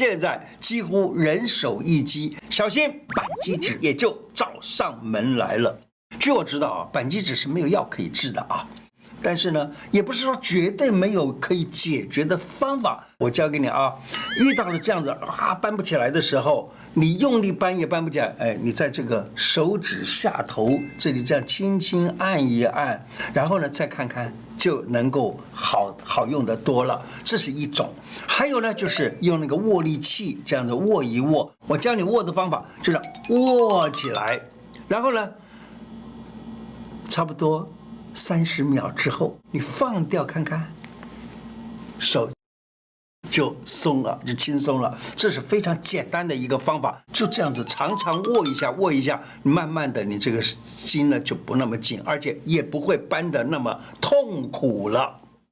现在几乎人手一机，小心板机指也就找上门来了。据我知道啊，板机指是没有药可以治的啊。但是呢，也不是说绝对没有可以解决的方法。我教给你啊，遇到了这样子啊，搬不起来的时候，你用力搬也搬不起来。哎，你在这个手指下头这里这样轻轻按一按，然后呢，再看看就能够好好用的多了。这是一种。还有呢，就是用那个握力器这样子握一握。我教你握的方法就是握起来，然后呢，差不多。三十秒之后，你放掉看看，手就松了，就轻松了。这是非常简单的一个方法，就这样子常常握一下，握一下，慢慢的你这个筋呢就不那么紧，而且也不会扳得那么痛苦了。